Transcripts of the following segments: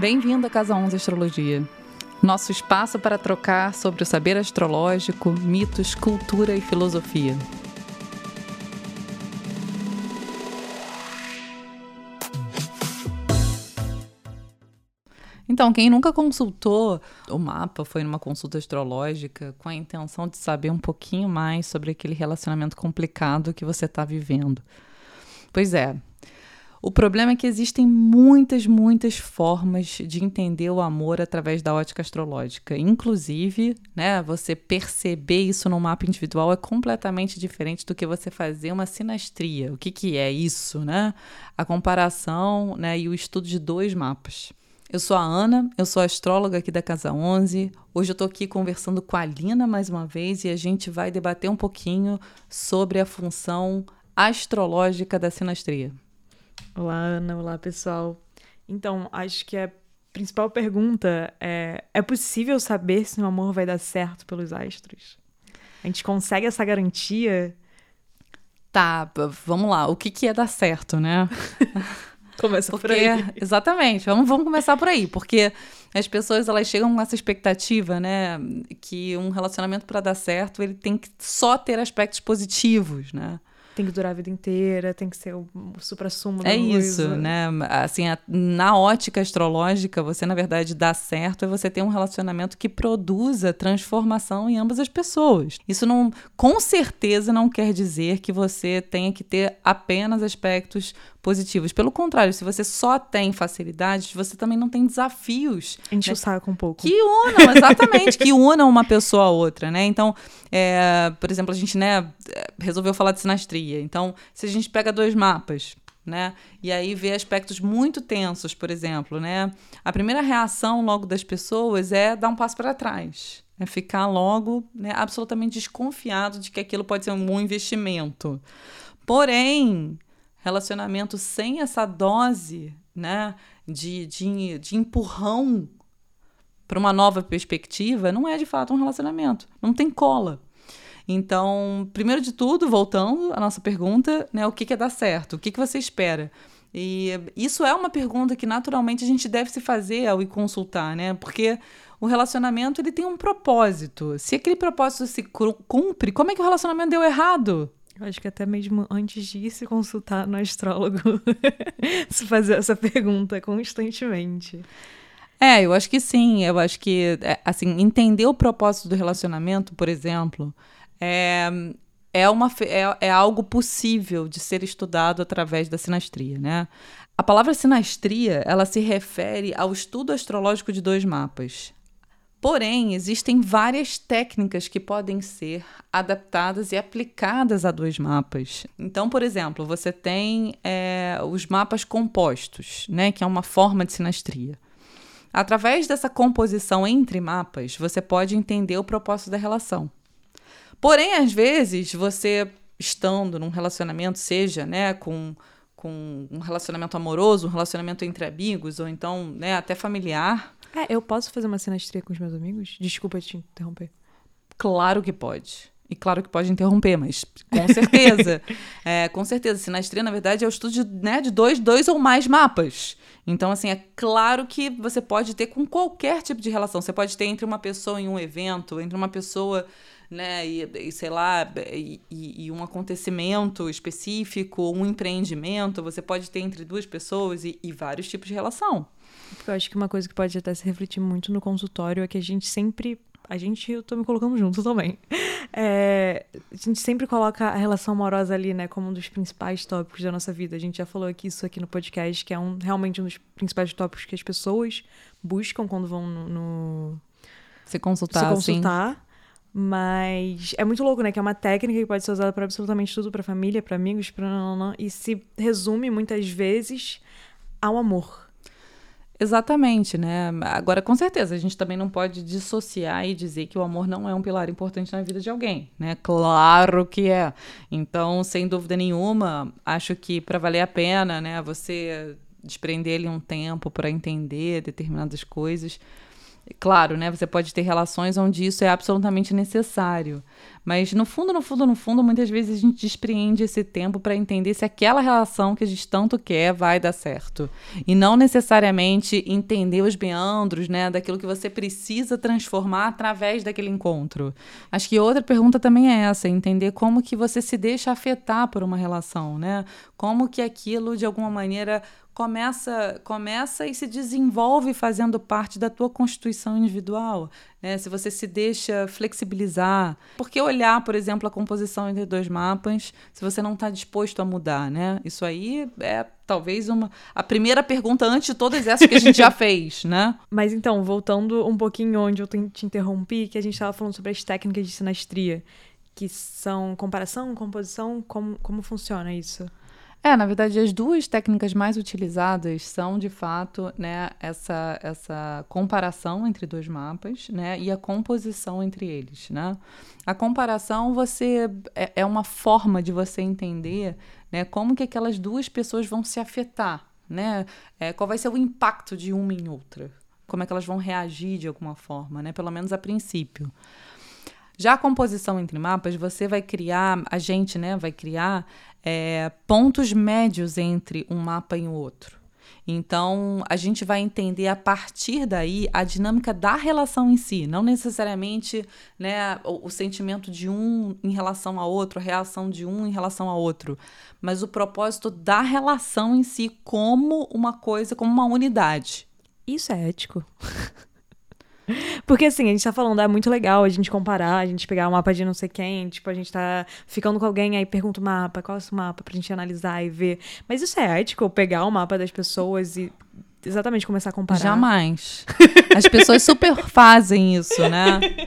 Bem-vindo à Casa 11 Astrologia. Nosso espaço para trocar sobre o saber astrológico, mitos, cultura e filosofia. Então, quem nunca consultou o mapa, foi numa consulta astrológica com a intenção de saber um pouquinho mais sobre aquele relacionamento complicado que você está vivendo. Pois é, o problema é que existem muitas, muitas formas de entender o amor através da ótica astrológica. Inclusive, né, você perceber isso no mapa individual é completamente diferente do que você fazer uma sinastria. O que, que é isso, né? A comparação né, e o estudo de dois mapas. Eu sou a Ana, eu sou astróloga aqui da Casa 11. Hoje eu estou aqui conversando com a Lina mais uma vez e a gente vai debater um pouquinho sobre a função astrológica da sinastria. Olá, Ana. Olá, pessoal. Então, acho que a principal pergunta é: é possível saber se o amor vai dar certo pelos astros? A gente consegue essa garantia? Tá, vamos lá. O que, que é dar certo, né? Começa porque, por aí. Exatamente. Vamos, vamos começar por aí, porque as pessoas elas chegam com essa expectativa, né, que um relacionamento para dar certo ele tem que só ter aspectos positivos, né? Tem que durar a vida inteira, tem que ser o, o supra-sumo É isso, né? Assim, a, na ótica astrológica, você, na verdade, dá certo é você ter um relacionamento que produza transformação em ambas as pessoas. Isso não, com certeza, não quer dizer que você tenha que ter apenas aspectos positivos. Pelo contrário, se você só tem facilidades, você também não tem desafios. Enche né? o saco um pouco. Que unam, exatamente, que unam uma pessoa a outra, né? Então, é, por exemplo, a gente né, resolveu falar de sinastria. Então, se a gente pega dois mapas, né? E aí vê aspectos muito tensos, por exemplo, né? A primeira reação logo das pessoas é dar um passo para trás. É ficar logo né, absolutamente desconfiado de que aquilo pode ser um bom investimento. Porém, relacionamento sem essa dose né, de, de, de empurrão para uma nova perspectiva não é de fato um relacionamento. Não tem cola. Então, primeiro de tudo, voltando à nossa pergunta, né, o que, que é dar certo? O que, que você espera? E isso é uma pergunta que naturalmente a gente deve se fazer ao ir consultar, né? Porque o relacionamento ele tem um propósito. Se aquele propósito se cumpre, como é que o relacionamento deu errado? Eu acho que até mesmo antes de ir se consultar no astrólogo, se fazer essa pergunta constantemente. É, eu acho que sim. Eu acho que, é, assim, entender o propósito do relacionamento, por exemplo, é, é, uma, é, é algo possível de ser estudado através da sinastria, né? A palavra sinastria, ela se refere ao estudo astrológico de dois mapas, Porém, existem várias técnicas que podem ser adaptadas e aplicadas a dois mapas. Então, por exemplo, você tem é, os mapas compostos, né, que é uma forma de sinastria. Através dessa composição entre mapas, você pode entender o propósito da relação. Porém, às vezes, você estando num relacionamento, seja né, com, com um relacionamento amoroso, um relacionamento entre amigos, ou então né, até familiar, é, eu posso fazer uma sinastria com os meus amigos? Desculpa te interromper. Claro que pode. E claro que pode interromper, mas com certeza. é, com certeza. Sinastria, na verdade, é o estudo de, né, de dois, dois ou mais mapas. Então, assim, é claro que você pode ter com qualquer tipo de relação. Você pode ter entre uma pessoa em um evento, entre uma pessoa, né, e, e sei lá, e, e, um acontecimento específico, um empreendimento. Você pode ter entre duas pessoas e, e vários tipos de relação. Porque eu acho que uma coisa que pode até se refletir muito no consultório é que a gente sempre. A gente, eu tô me colocando junto também. É, a gente sempre coloca a relação amorosa ali, né, como um dos principais tópicos da nossa vida. A gente já falou aqui isso aqui no podcast, que é um, realmente um dos principais tópicos que as pessoas buscam quando vão no. no se consultar. Se consultar. Sim. Mas é muito louco, né? Que é uma técnica que pode ser usada para absolutamente tudo, para família, para amigos, para e se resume muitas vezes ao amor. Exatamente, né? Agora, com certeza, a gente também não pode dissociar e dizer que o amor não é um pilar importante na vida de alguém, né? Claro que é. Então, sem dúvida nenhuma, acho que para valer a pena, né, você desprender ele um tempo para entender determinadas coisas, Claro, né? Você pode ter relações onde isso é absolutamente necessário. Mas no fundo, no fundo, no fundo, muitas vezes a gente despreende esse tempo para entender se aquela relação que a gente tanto quer vai dar certo. E não necessariamente entender os meandros, né, daquilo que você precisa transformar através daquele encontro. Acho que outra pergunta também é essa, entender como que você se deixa afetar por uma relação, né? Como que aquilo de alguma maneira começa, começa e se desenvolve fazendo parte da tua constituição individual. Né? Se você se deixa flexibilizar. Por que olhar, por exemplo, a composição entre dois mapas se você não está disposto a mudar? Né? Isso aí é talvez uma a primeira pergunta antes de todas essas que a gente já fez, né? Mas então, voltando um pouquinho onde eu te interrompi, que a gente estava falando sobre as técnicas de sinastria, que são comparação, composição, como, como funciona isso? É, na verdade, as duas técnicas mais utilizadas são, de fato, né, essa, essa comparação entre dois mapas, né, e a composição entre eles, né. A comparação você é, é uma forma de você entender, né, como que aquelas duas pessoas vão se afetar, né, é, qual vai ser o impacto de uma em outra, como é que elas vão reagir de alguma forma, né, pelo menos a princípio. Já a composição entre mapas, você vai criar, a gente né, vai criar é, pontos médios entre um mapa e o outro. Então, a gente vai entender a partir daí a dinâmica da relação em si, não necessariamente né, o, o, sentimento de um em relação a outro, a reação de um em relação a outro, mas o propósito da relação em si como uma coisa, como uma unidade. Isso é ético. Porque assim, a gente tá falando, é muito legal a gente comparar, a gente pegar o mapa de não sei quem, tipo, a gente tá ficando com alguém, aí pergunta o mapa, qual é o mapa, pra gente analisar e ver. Mas isso é ético, pegar o mapa das pessoas e exatamente começar a comparar? Jamais. As pessoas super fazem isso, né?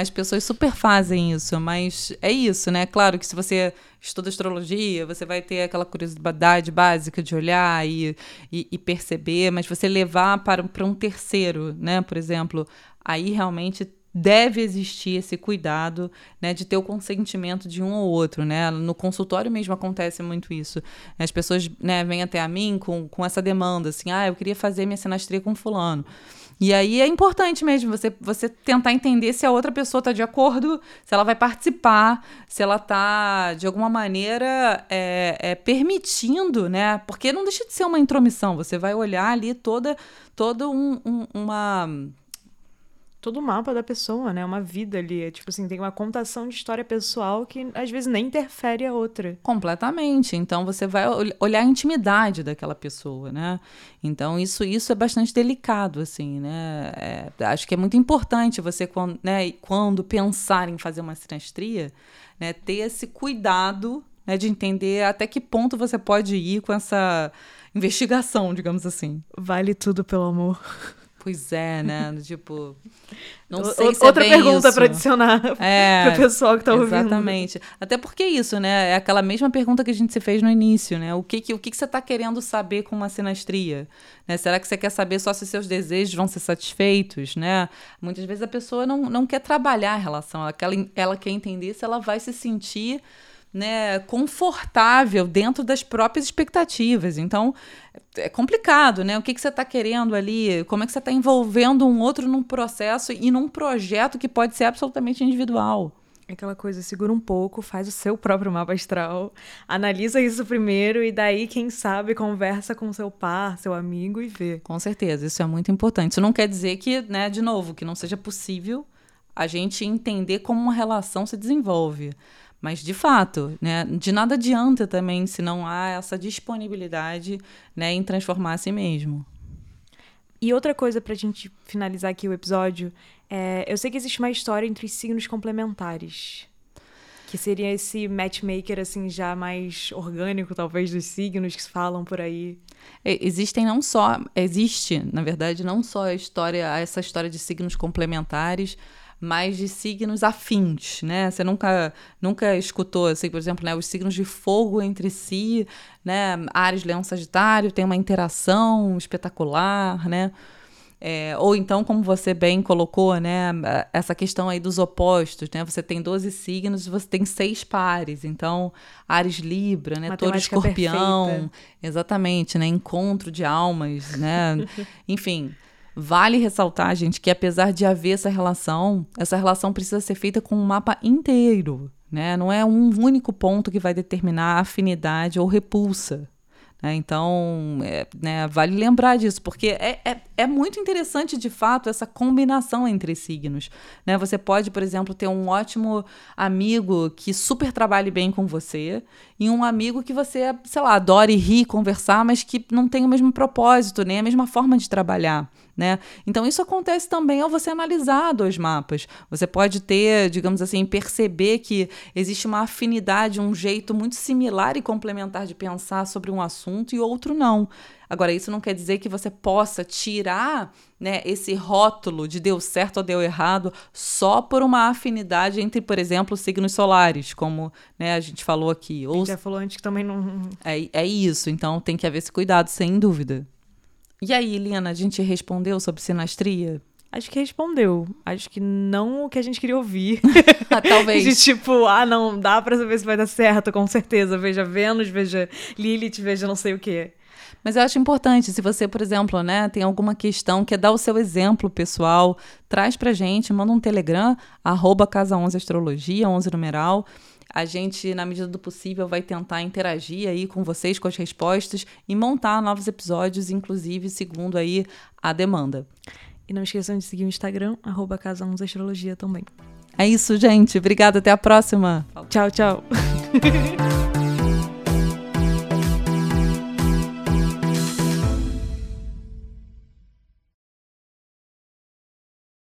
As pessoas super fazem isso, mas é isso, né? Claro que se você estuda astrologia, você vai ter aquela curiosidade básica de olhar e, e, e perceber, mas você levar para, para um terceiro, né? Por exemplo, aí realmente deve existir esse cuidado, né, de ter o consentimento de um ou outro, né? No consultório mesmo acontece muito isso. As pessoas, né, vêm até a mim com, com essa demanda, assim, ah, eu queria fazer minha sinastria com fulano. E aí é importante mesmo você, você tentar entender se a outra pessoa está de acordo, se ela vai participar, se ela está, de alguma maneira, é, é, permitindo, né? Porque não deixa de ser uma intromissão. Você vai olhar ali toda, toda um, um, uma todo o mapa da pessoa, né? Uma vida ali. É, tipo assim, tem uma contação de história pessoal que às vezes nem interfere a outra. Completamente. Então você vai olhar a intimidade daquela pessoa, né? Então isso, isso é bastante delicado, assim, né? É, acho que é muito importante você, quando, né, quando pensar em fazer uma sinastria, né, ter esse cuidado né, de entender até que ponto você pode ir com essa investigação, digamos assim. Vale tudo pelo amor. Pois é, né? Tipo, não sei o, se é Outra é pergunta para adicionar é, para o pessoal que está ouvindo. Exatamente. Até porque é isso, né? É aquela mesma pergunta que a gente se fez no início, né? O que, que, o que, que você está querendo saber com uma sinastria? Né? Será que você quer saber só se seus desejos vão ser satisfeitos, né? Muitas vezes a pessoa não, não quer trabalhar a relação, ela, ela quer entender se ela vai se sentir né, confortável dentro das próprias expectativas. Então, é complicado, né? O que, que você está querendo ali? Como é que você está envolvendo um outro num processo e num projeto que pode ser absolutamente individual? Aquela coisa, segura um pouco, faz o seu próprio mapa astral, analisa isso primeiro e daí, quem sabe, conversa com seu par, seu amigo e vê. Com certeza, isso é muito importante. Isso não quer dizer que, né, de novo, que não seja possível a gente entender como uma relação se desenvolve. Mas, de fato, né, de nada adianta também se não há essa disponibilidade né, em transformar a si mesmo. E outra coisa para a gente finalizar aqui o episódio, é, eu sei que existe uma história entre signos complementares. Que seria esse matchmaker, assim, já mais orgânico, talvez, dos signos que se falam por aí. É, existem não só... Existe, na verdade, não só a história, essa história de signos complementares, mais de signos afins, né? Você nunca, nunca escutou, assim, por exemplo, né, os signos de fogo entre si, né? Ares, Leão, Sagitário tem uma interação espetacular, né? É, ou então, como você bem colocou, né, essa questão aí dos opostos, né? Você tem 12 signos e você tem seis pares. Então, Ares Libra, né? Touro Escorpião. Perfeita. Exatamente, né? Encontro de almas, né? Enfim Vale ressaltar, gente, que apesar de haver essa relação, essa relação precisa ser feita com um mapa inteiro, né? Não é um único ponto que vai determinar afinidade ou repulsa. Né? Então, é, né, vale lembrar disso, porque é, é, é, muito interessante, de fato, essa combinação entre signos. Né? Você pode, por exemplo, ter um ótimo amigo que super trabalhe bem com você e um amigo que você, sei lá, adore rir, conversar, mas que não tem o mesmo propósito, nem a mesma forma de trabalhar. Né? Então, isso acontece também ao você analisar dois mapas. Você pode ter, digamos assim, perceber que existe uma afinidade, um jeito muito similar e complementar de pensar sobre um assunto e outro não. Agora, isso não quer dizer que você possa tirar né, esse rótulo de deu certo ou deu errado só por uma afinidade entre, por exemplo, signos solares, como né, a gente falou aqui. Ou... A gente já falou antes que também não. É, é isso, então tem que haver esse cuidado, sem dúvida. E aí, Lina, a gente respondeu sobre sinastria? Acho que respondeu. Acho que não o que a gente queria ouvir. Talvez. De tipo, ah, não, dá pra saber se vai dar certo, com certeza. Veja Vênus, veja Lilith, veja não sei o quê. Mas eu acho importante, se você, por exemplo, né, tem alguma questão, quer dar o seu exemplo pessoal, traz pra gente, manda um telegram, arroba casa 11 astrologia, 11 numeral. A gente, na medida do possível, vai tentar interagir aí com vocês, com as respostas e montar novos episódios, inclusive segundo aí a demanda. E não esqueçam de seguir o Instagram, arroba também. É isso, gente. Obrigada, até a próxima. Tchau, tchau.